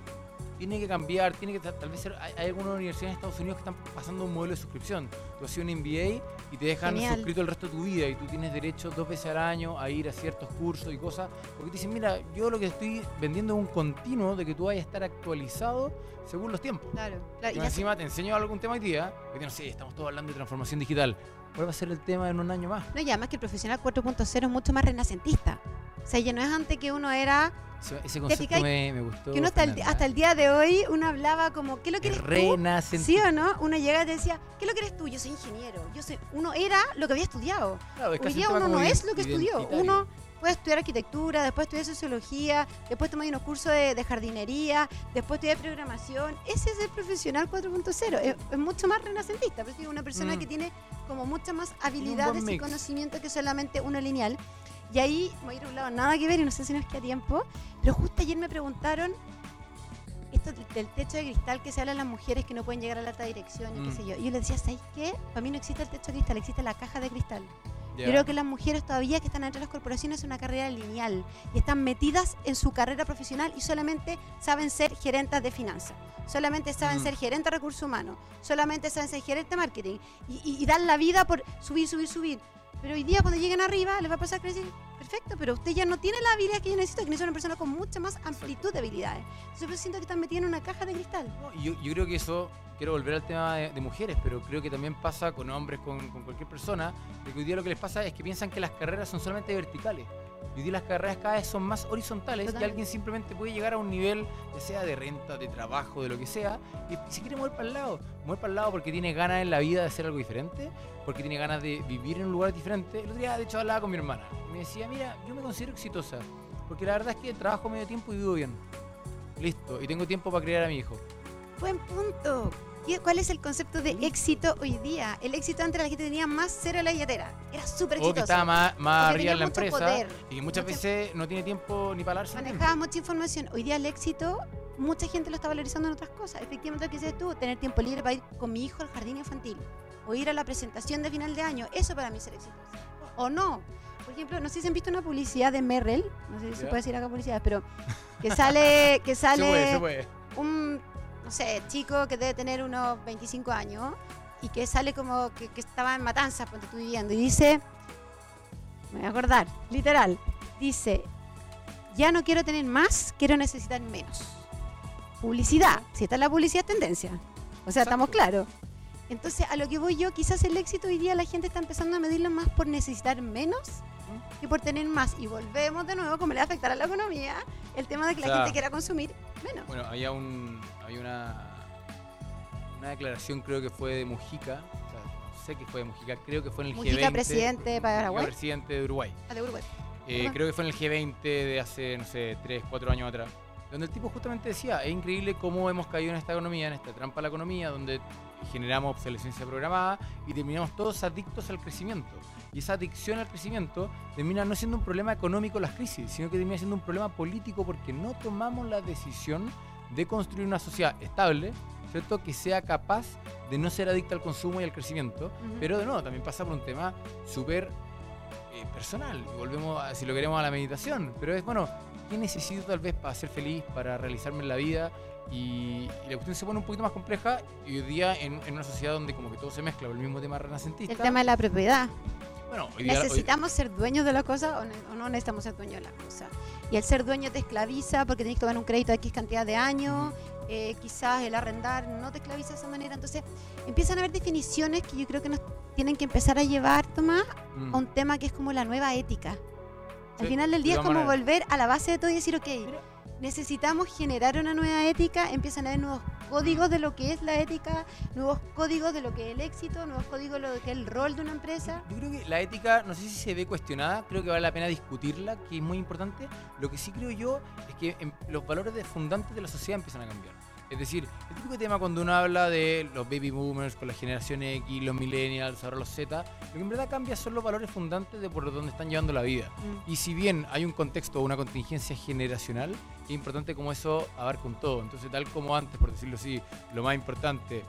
Speaker 1: tiene que cambiar, tiene que ta- tal vez ser, hay, hay algunas universidades en Estados Unidos que están pasando un modelo de suscripción. Tú haces un MBA y te dejan
Speaker 2: Genial.
Speaker 1: suscrito el resto de tu vida y tú tienes derecho dos veces al año a ir a ciertos cursos y cosas, porque te dicen, mira, yo lo que estoy vendiendo es un continuo de que tú vayas a estar actualizado según los tiempos.
Speaker 2: Claro, claro.
Speaker 1: Y encima te enseño algún tema hoy día, porque no sé, estamos todos hablando de transformación digital. ¿Cuál va a ser el tema en un año más?
Speaker 2: no, y además que el profesional 4.0 es mucho más renacentista. O sea, ya no es antes que uno era
Speaker 1: Ese, ese concepto me, me gustó.
Speaker 2: que uno hasta el,
Speaker 1: Fernanda.
Speaker 2: hasta el día de hoy uno hablaba como, ¿qué es lo que
Speaker 1: Es
Speaker 2: eres tú?
Speaker 1: renacentista.
Speaker 2: ¿Sí o no? Uno llega y te decía, ¿qué es lo que eres tú? Yo soy ingeniero. Yo soy, uno era lo que había estudiado.
Speaker 1: Claro, es
Speaker 2: Hoy día uno no es lo que estudió. Uno puede estudiar arquitectura, después estudiar sociología, después tomar unos cursos de, de jardinería, después estudiar programación. Ese es el profesional 4.0. Es, es mucho más renacentista. Pero es una persona
Speaker 1: Mm.
Speaker 2: que tiene como muchas más habilidades y
Speaker 1: mix.
Speaker 2: conocimientos que solamente uno lineal. Y ahí voy a ir a un lado, nada que ver y no sé si nos queda tiempo. Pero justo ayer me preguntaron esto del- techo de cristal que se habla de las mujeres que no pueden llegar a la alta dirección y
Speaker 1: Mm.
Speaker 2: qué sé yo. Y yo les decía, ¿sabes qué? Para mí no existe el techo de cristal, existe la caja de cristal. Yo creo que las mujeres todavía que están entre las corporaciones es una carrera lineal y están metidas en su carrera profesional y solamente saben ser gerentes de finanzas, solamente saben
Speaker 1: Mm.
Speaker 2: ser gerentes de recursos humanos, solamente saben ser gerentes de marketing y, y- y dan la vida por subir, subir, subir. Pero hoy día cuando lleguen arriba les va a pasar que decir, perfecto, pero usted ya no tiene la habilidad que yo necesito, que necesito una persona con mucha más amplitud de habilidades. Entonces yo siento que están metidas en una caja de cristal.
Speaker 1: No, yo, yo creo que eso, quiero volver al tema de, de mujeres, pero creo que también pasa con hombres, con, con cualquier persona, de que hoy día lo que les pasa es que piensan que las carreras son solamente verticales. Y hoy día las carreras cada vez son más horizontales y alguien simplemente puede llegar a un nivel, ya sea de renta, de trabajo, de lo que sea, y se quiere mover para el lado. Mover para el lado porque tiene ganas en la vida de hacer algo diferente, porque tiene ganas de vivir en un lugar diferente. El otro día, de hecho, hablaba con mi hermana y me decía, mira, yo me considero exitosa, porque la verdad es que trabajo medio tiempo y vivo bien. Listo, y tengo tiempo para criar a mi hijo.
Speaker 2: Buen punto. ¿Qué- ¿Cuál es el concepto de éxito hoy día? El éxito antes la gente tenía más cero en la billetera. Era súper
Speaker 1: O que
Speaker 2: exitoso.
Speaker 1: estaba más, más arriba en la empresa
Speaker 2: poder,
Speaker 1: y muchas veces no tiene tiempo ni para el
Speaker 2: Manejaba mucha información. Hoy día el éxito, mucha gente lo está valorizando en otras cosas. Efectivamente, lo que dices tú, tener tiempo libre para ir con mi hijo al jardín infantil o ir a la presentación de final de año, eso para mí es ser exitoso. O no. Por ejemplo, no sé si han visto una publicidad de Merrell, no sé si se puede decir acá publicidad, pero que sale, que
Speaker 1: Se puede, se
Speaker 2: sale
Speaker 1: puede.
Speaker 2: un, sé, chico que debe tener unos 25 años y que sale como que, que estaba en Matanzas, cuando estoy viviendo, y dice, me voy a acordar, literal, dice, ya no quiero tener más, quiero necesitar menos. Publicidad, si está la publicidad es tendencia. O sea, estamos claros. Entonces, a lo que voy yo, quizás el éxito hoy día la gente está empezando a medirlo más por necesitar menos que por tener más. Y volvemos de nuevo, como le va a afectar a la economía, el tema de que la gente quiera consumir menos.
Speaker 1: Bueno, había un había una una declaración creo que fue de Mujica, o sea, no sé que fue de Mujica, creo que fue en el
Speaker 2: Mujica,
Speaker 1: G20.
Speaker 2: presidente de Paraguay.
Speaker 1: Mujica, presidente de Uruguay.
Speaker 2: Ah, de Uruguay.
Speaker 1: Eh, creo que fue en el G20 de hace, no sé, 3, 4 años atrás. Donde el tipo justamente decía, es increíble cómo hemos caído en esta economía, en esta trampa a la economía, donde generamos obsolescencia programada y terminamos todos adictos al crecimiento. Y esa adicción al crecimiento termina no siendo un problema económico las crisis, sino que termina siendo un problema político porque no tomamos la decisión de construir una sociedad estable, ¿cierto? Que sea capaz de no ser adicta al consumo y al crecimiento. Pero de nuevo, también pasa por un tema súper eh, personal. Y volvemos, a, si lo queremos, a la meditación. Pero es, bueno, ¿qué necesito tal vez para ser feliz, para realizarme en la vida? Y, y la cuestión se pone un poquito más compleja. Y hoy día, en, en una sociedad donde como que todo se mezcla, por el mismo tema renacentista.
Speaker 2: El tema de la propiedad.
Speaker 1: bueno, hoy día, hoy-
Speaker 2: ¿Necesitamos ser dueños de las cosas o, ne- o no necesitamos ser dueños de las cosas? Y el ser dueño te esclaviza porque tienes que tomar un crédito de X cantidad de años, eh, quizás el arrendar no te esclaviza de esa manera. Entonces empiezan a haber definiciones que yo creo que nos tienen que empezar a llevar, Tomás,
Speaker 1: Mm.
Speaker 2: a un tema que es como la nueva ética. Al final del
Speaker 1: de
Speaker 2: día es como volver a la base de todo y decir, ok, necesitamos generar una nueva ética, empiezan a haber nuevos códigos de lo que es la ética, nuevos códigos de lo que es el éxito, nuevos códigos de lo que es el rol de una empresa.
Speaker 1: Yo creo que la ética, no sé si se ve cuestionada, creo que vale la pena discutirla, que es muy importante. Lo que sí creo yo es que em, los valores de fundantes de la sociedad empiezan a cambiar. Es decir, el típico tema cuando uno habla de los baby boomers con la generación X, los millennials, ahora los Z, lo que en verdad cambia son los valores fundantes de por donde están llevando la vida. Y si bien hay un contexto o una contingencia generacional, es importante como eso abarca un todo. Entonces, tal como antes, por decirlo así, lo más importante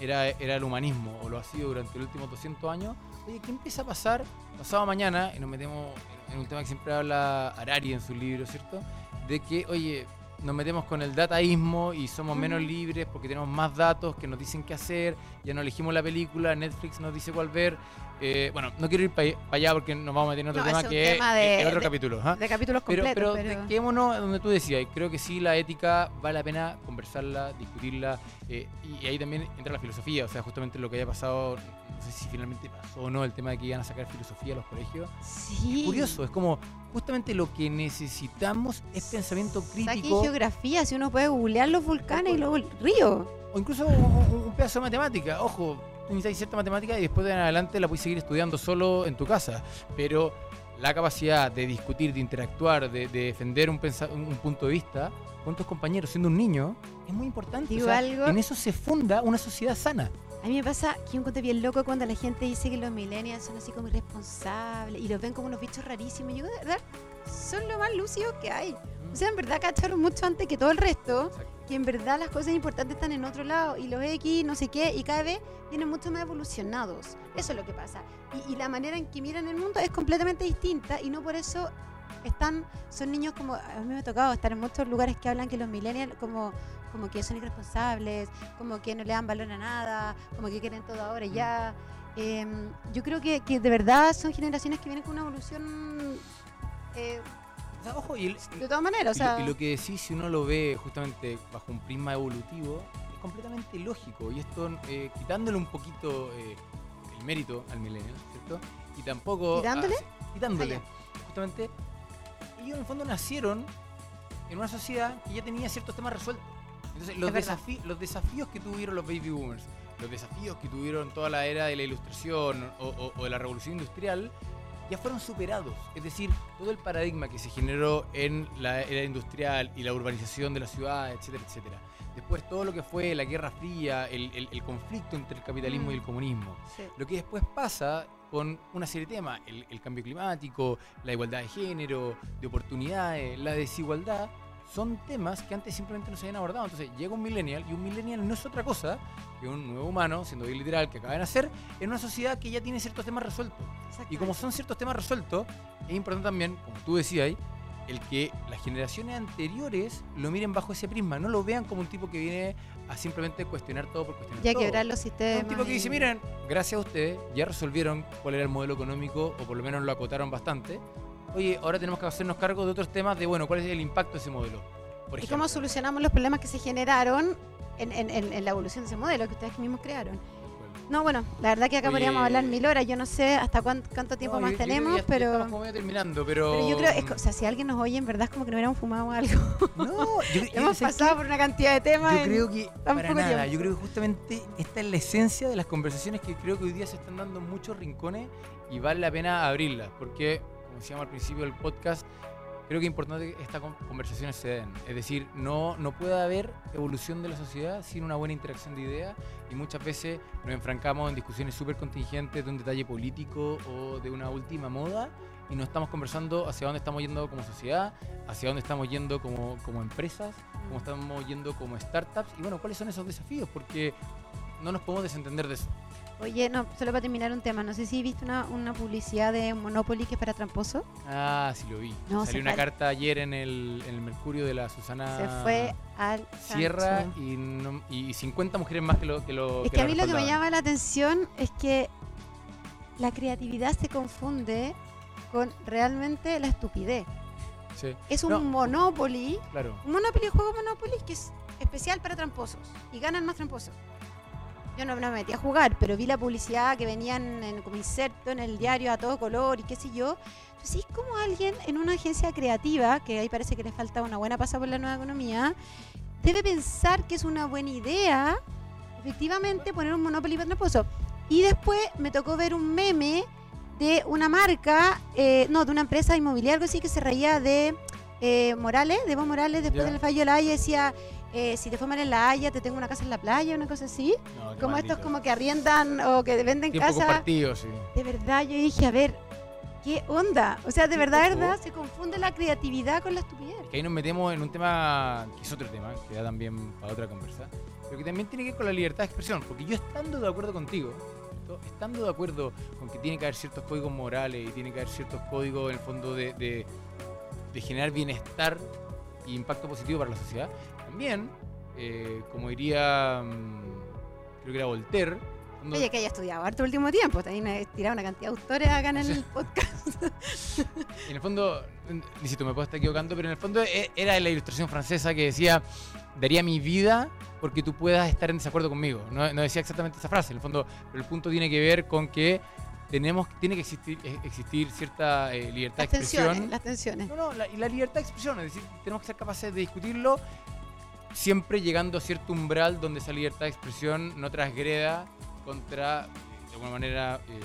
Speaker 1: era, era el humanismo, o lo ha sido durante los últimos 200 años, oye, ¿qué empieza a pasar pasado mañana? Y nos metemos en, en un tema que siempre habla Harari en su libro, ¿cierto? De que, oye, nos metemos con el dataísmo y somos menos
Speaker 2: Ujú.
Speaker 1: libres porque tenemos más datos que nos dicen qué hacer, ya no elegimos la película, Netflix nos dice cuál ver. Eh, bueno, no quiero ir para allá porque nos vamos a meter en otro
Speaker 2: No,
Speaker 1: tema
Speaker 2: es
Speaker 1: que
Speaker 2: tema
Speaker 1: es-
Speaker 2: de-
Speaker 1: es otro
Speaker 2: de-
Speaker 1: capítulo. ¿ah?
Speaker 2: De capítulos
Speaker 1: Pero,
Speaker 2: completos,
Speaker 1: pero,
Speaker 2: pero...
Speaker 1: quedémonos donde tú decías, y creo que sí, la ética vale la pena conversarla, discutirla, eh, y ahí también entra la filosofía, o sea, justamente lo que haya pasado, no sé si finalmente pasó o no, el tema de que iban a sacar filosofía a los colegios.
Speaker 2: Sí.
Speaker 1: Curioso, es como justamente lo que necesitamos es pensamiento crítico,
Speaker 2: geografía, si uno puede googlear los volcanes y los ríos.
Speaker 1: o incluso un- un pedazo de matemática, ojo, necesitas cierta matemática y después de en adelante la puedes seguir estudiando solo en tu casa, pero la capacidad de discutir, de interactuar, de, de defender un, un punto de vista con tus compañeros siendo un niño es muy importante.
Speaker 2: Digo
Speaker 1: O sea,
Speaker 2: algo-
Speaker 1: En eso se funda una sociedad sana.
Speaker 2: A mí me pasa que yo encuentro bien loco cuando la gente dice que los millennials son así como irresponsables y los ven como unos bichos rarísimos. Yo, de verdad, son lo más lúcidos que hay. O sea, en verdad cacharon mucho antes que todo el resto. Que en verdad las cosas importantes están en otro lado y los X, no sé qué, y cada vez vienen mucho más evolucionados. Eso es lo que pasa. Y, la manera en que miran el mundo es completamente distinta y no por eso están, son niños como, a mí me ha tocado estar en muchos lugares que hablan que los millennials como, como que son irresponsables, como que no le dan valor a nada, como que quieren todo ahora y ya. Em, yo creo que, de verdad son generaciones que vienen con una evolución eh,
Speaker 1: ojo, y, el-
Speaker 2: de todas maneras. O
Speaker 1: y lo-
Speaker 2: sea,
Speaker 1: y lo que decís, si uno lo ve justamente bajo un prisma evolutivo, es completamente lógico. Y esto, eh, quitándole un poquito eh, el mérito al milenio, ¿cierto? Y tampoco...
Speaker 2: ¿Quitándole?
Speaker 1: ah, quitándole.
Speaker 2: Ah,
Speaker 1: justamente, ellos en el fondo nacieron en una sociedad que ya tenía ciertos temas resueltos. Entonces, los, desafi- los desafíos que tuvieron los baby boomers, los desafíos que tuvieron toda la era de la ilustración o, o- o de la revolución industrial, ya fueron superados. Es decir, todo el paradigma que se generó en la era industrial y la urbanización de la ciudad, etcétera, etcétera. Después todo lo que fue la Guerra Fría, el, el- el conflicto entre el capitalismo
Speaker 2: Mm.
Speaker 1: y el comunismo.
Speaker 2: sí.
Speaker 1: Lo que después pasa con una serie de temas, el, el cambio climático, la igualdad de género, de oportunidades, la desigualdad, son temas que antes simplemente no se habían abordado. Entonces llega un millennial y un millennial no es otra cosa que un nuevo humano, siendo bien literal, que acaba de nacer, en una sociedad que ya tiene ciertos temas resueltos. Y como son ciertos temas resueltos, es importante también, como tú decías ahí, el que las generaciones anteriores lo miren bajo ese prisma, no lo vean como un tipo que viene a simplemente cuestionar todo por cuestionar
Speaker 2: Ya
Speaker 1: todo.
Speaker 2: quebrar los
Speaker 1: Es
Speaker 2: sistemas.
Speaker 1: un tipo que dice, miren, gracias a ustedes ya resolvieron cuál era el modelo económico o por lo menos lo acotaron bastante. Oye, ahora tenemos que hacernos cargo de otros temas de, bueno, cuál es el impacto de ese modelo. Por
Speaker 2: ¿Y
Speaker 1: ejemplo.
Speaker 2: cómo solucionamos los problemas que se generaron en, en- en- en la evolución de ese modelo que ustedes mismos crearon? No, bueno, la verdad que acá
Speaker 1: Oye,
Speaker 2: podríamos hablar mil horas. Yo no sé hasta cuán- cuánto tiempo
Speaker 1: No,
Speaker 2: más
Speaker 1: yo- yo que
Speaker 2: tenemos,
Speaker 1: ya
Speaker 2: pero,
Speaker 1: estamos como medio terminando, pero...
Speaker 2: pero yo creo, es que, o sea, si alguien nos oye, en verdad es como que no hubiéramos fumado algo.
Speaker 1: No, yo, yo-
Speaker 2: Hemos
Speaker 1: ¿sabes
Speaker 2: pasado
Speaker 1: qué?
Speaker 2: por una cantidad de temas.
Speaker 1: Yo creo que, para nada,
Speaker 2: tiempo.
Speaker 1: yo creo que justamente esta es la esencia de las conversaciones que creo que hoy día se están dando en muchos rincones y vale la pena abrirlas, porque, como decíamos al principio del podcast, creo que es importante que estas con- conversaciones se den. Es decir, no, no puede haber evolución de la sociedad sin una buena interacción de ideas y muchas veces nos enfrancamos en discusiones súper contingentes de un detalle político o de una última moda y no estamos conversando hacia dónde estamos yendo como sociedad, hacia dónde estamos yendo como, como empresas, cómo estamos yendo como startups y bueno, cuáles son esos desafíos, porque no nos podemos desentender de eso.
Speaker 2: Oye, no, solo para terminar un tema, no sé si viste una, una publicidad de Monopoly que es para tramposo.
Speaker 1: Ah, sí lo vi.
Speaker 2: No,
Speaker 1: Salió una carta ayer en el, en el Mercurio de la Susana
Speaker 2: Se fue al
Speaker 1: Sierra y, no- y 50 mujeres más que lo que lo
Speaker 2: Es que a mí lo que me llama la atención es que la creatividad se confunde con realmente la estupidez.
Speaker 1: Sí,
Speaker 2: Es un
Speaker 1: No.
Speaker 2: Monopoly,
Speaker 1: claro.
Speaker 2: un Monopoly, un juego Monopoly que es especial para tramposos y ganan más tramposos. Yo no, me metí a jugar, pero vi la publicidad que venían en, como inserto en el diario a todo color y qué sé yo. Entonces, es como alguien en una agencia creativa, que ahí parece que le falta una buena pasa por la nueva economía, debe pensar que es una buena idea, efectivamente, poner un Monopoly para tramposo. Y después me tocó ver un meme de una marca, eh, no, de una empresa inmobiliaria, algo así, que se reía de eh, Morales, de Evo Morales, después del fallo de la Haya, decía, eh, si te fue mal en la Haya, te tengo una casa en la playa, una cosa así.
Speaker 1: No,
Speaker 2: Como estos como que arriendan o que venden
Speaker 1: Tiempo
Speaker 2: casa.
Speaker 1: sí.
Speaker 2: De verdad, yo dije, a ver, ¿qué onda? O sea, de verdad,
Speaker 1: poco.
Speaker 2: verdad, se confunde la creatividad con la estupidez.
Speaker 1: Que ahí nos metemos en un tema que es otro tema, que da también para otra conversa, pero que también tiene que ver con la libertad de expresión, porque yo estando de acuerdo contigo, estando de acuerdo con que tiene que haber ciertos códigos morales y tiene que haber ciertos códigos en el fondo de, de- de generar bienestar e impacto positivo para la sociedad, también, eh, como diría, mm, creo que era Voltaire, no-
Speaker 2: Oye, que haya estudiado harto el último tiempo, también he tirado una cantidad de autores acá en el podcast.
Speaker 1: En el fondo, Licito, me puedo estar equivocando, pero en el fondo e- era la ilustración francesa que decía, daría mi vida porque tú puedas estar en desacuerdo conmigo. No, no decía exactamente esa frase, en el fondo, pero el punto tiene que ver con que tenemos, tiene que existir, eh, existir cierta eh, libertad
Speaker 2: Las
Speaker 1: de
Speaker 2: tensiones,
Speaker 1: expresión.
Speaker 2: las tensiones.
Speaker 1: No, no, la, y la libertad de expresión, es decir, tenemos que ser capaces de discutirlo siempre llegando a cierto umbral donde esa libertad de expresión no transgreda contra, de alguna manera, eh,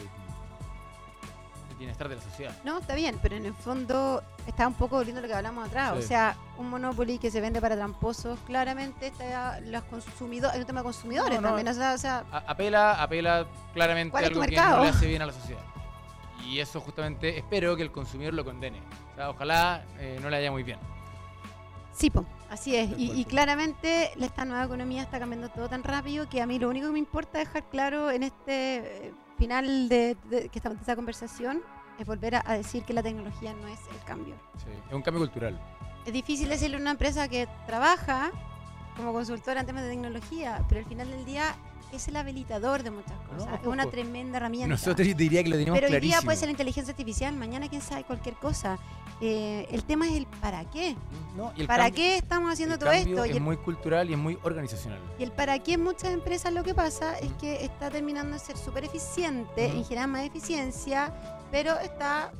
Speaker 1: el bienestar de la sociedad.
Speaker 2: No, está bien, pero en el fondo está un poco volviendo lo que hablamos atrás.
Speaker 1: Sí.
Speaker 2: O sea, un Monopoly que se vende para tramposos, claramente está los consumidores, hay un tema de consumidores
Speaker 1: No, no.
Speaker 2: también. O sea, o sea,
Speaker 1: A- apela, apela claramente
Speaker 2: ¿Cuál
Speaker 1: a algo que no le hace bien a la sociedad. Y eso justamente espero que el consumidor lo condene. O sea, ojalá eh, no le haya muy bien.
Speaker 2: sí, po, así es. Y, claramente la- esta nueva economía está cambiando todo tan rápido que a mí lo único que me importa dejar claro en este eh, final de, de- que estamos esta conversación es volver a, a decir que la tecnología no es el cambio.
Speaker 1: Sí, Es un cambio cultural.
Speaker 2: Es difícil decirle a una empresa que trabaja como consultora en temas de tecnología, pero al final del día es el habilitador de muchas cosas.
Speaker 1: No,
Speaker 2: es una tremenda herramienta.
Speaker 1: Nosotros diría que lo tenemos
Speaker 2: pero hoy día puede ser la inteligencia artificial, mañana quién sabe cualquier cosa. Eh, el tema es el para qué.
Speaker 1: No, y el
Speaker 2: ¿Para
Speaker 1: cambio-
Speaker 2: qué estamos haciendo
Speaker 1: el
Speaker 2: todo esto? Y
Speaker 1: Es
Speaker 2: el,
Speaker 1: muy cultural y es muy organizacional.
Speaker 2: y el para qué en muchas empresas lo que pasa es que está terminando de ser súper eficiente, en generar más eficiencia, pero está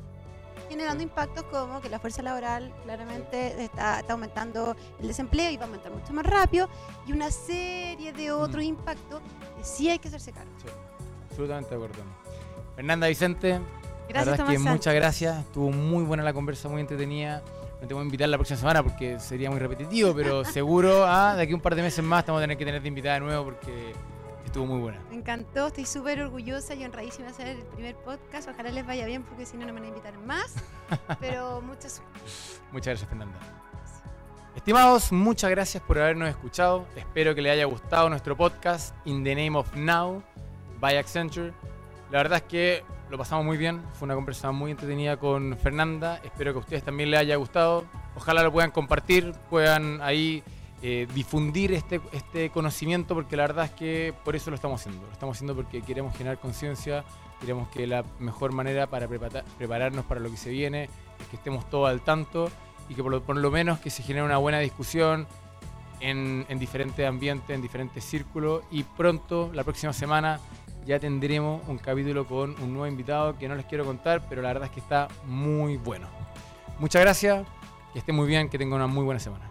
Speaker 2: generando impactos como que la fuerza laboral claramente está, está aumentando el desempleo y va a aumentar mucho más rápido y una serie de otros impactos sí hay que hacerse cargo.
Speaker 1: Sí, absolutamente de acuerdo. Fernanda Vicente, la
Speaker 2: Gracias,
Speaker 1: verdad es que muchas gracias. Estuvo muy buena la conversa, muy entretenida. No te voy a invitar la próxima semana porque sería muy repetitivo, pero seguro ah, de aquí a un par de meses más te vamos a tener que tener de invitada de nuevo porque estuvo muy buena.
Speaker 2: Me encantó, estoy súper orgullosa y honradísima de hacer el primer podcast. Ojalá les vaya bien porque si no, no me van a invitar más. Pero mucha suerte.
Speaker 1: Muchas gracias, Fernanda. Estimados, muchas gracias por habernos escuchado. Espero que les haya gustado nuestro podcast In the Name of Now by Accenture. La verdad es que lo pasamos muy bien. Fue una conversación muy entretenida con Fernanda. Espero que a ustedes también les haya gustado. Ojalá lo puedan compartir, puedan ahí eh, difundir este, este conocimiento, porque la verdad es que por eso lo estamos haciendo. Lo estamos haciendo porque queremos generar conciencia, queremos que la mejor manera para prepara- prepararnos para lo que se viene es que estemos todos al tanto y que por lo, menos que se genere una buena discusión en, en diferentes ambientes, en diferentes círculos y pronto, la próxima semana, ya tendremos un capítulo con un nuevo invitado que no les quiero contar, pero la verdad es que está muy bueno. Muchas gracias, que estén muy bien, que tengan una muy buena semana.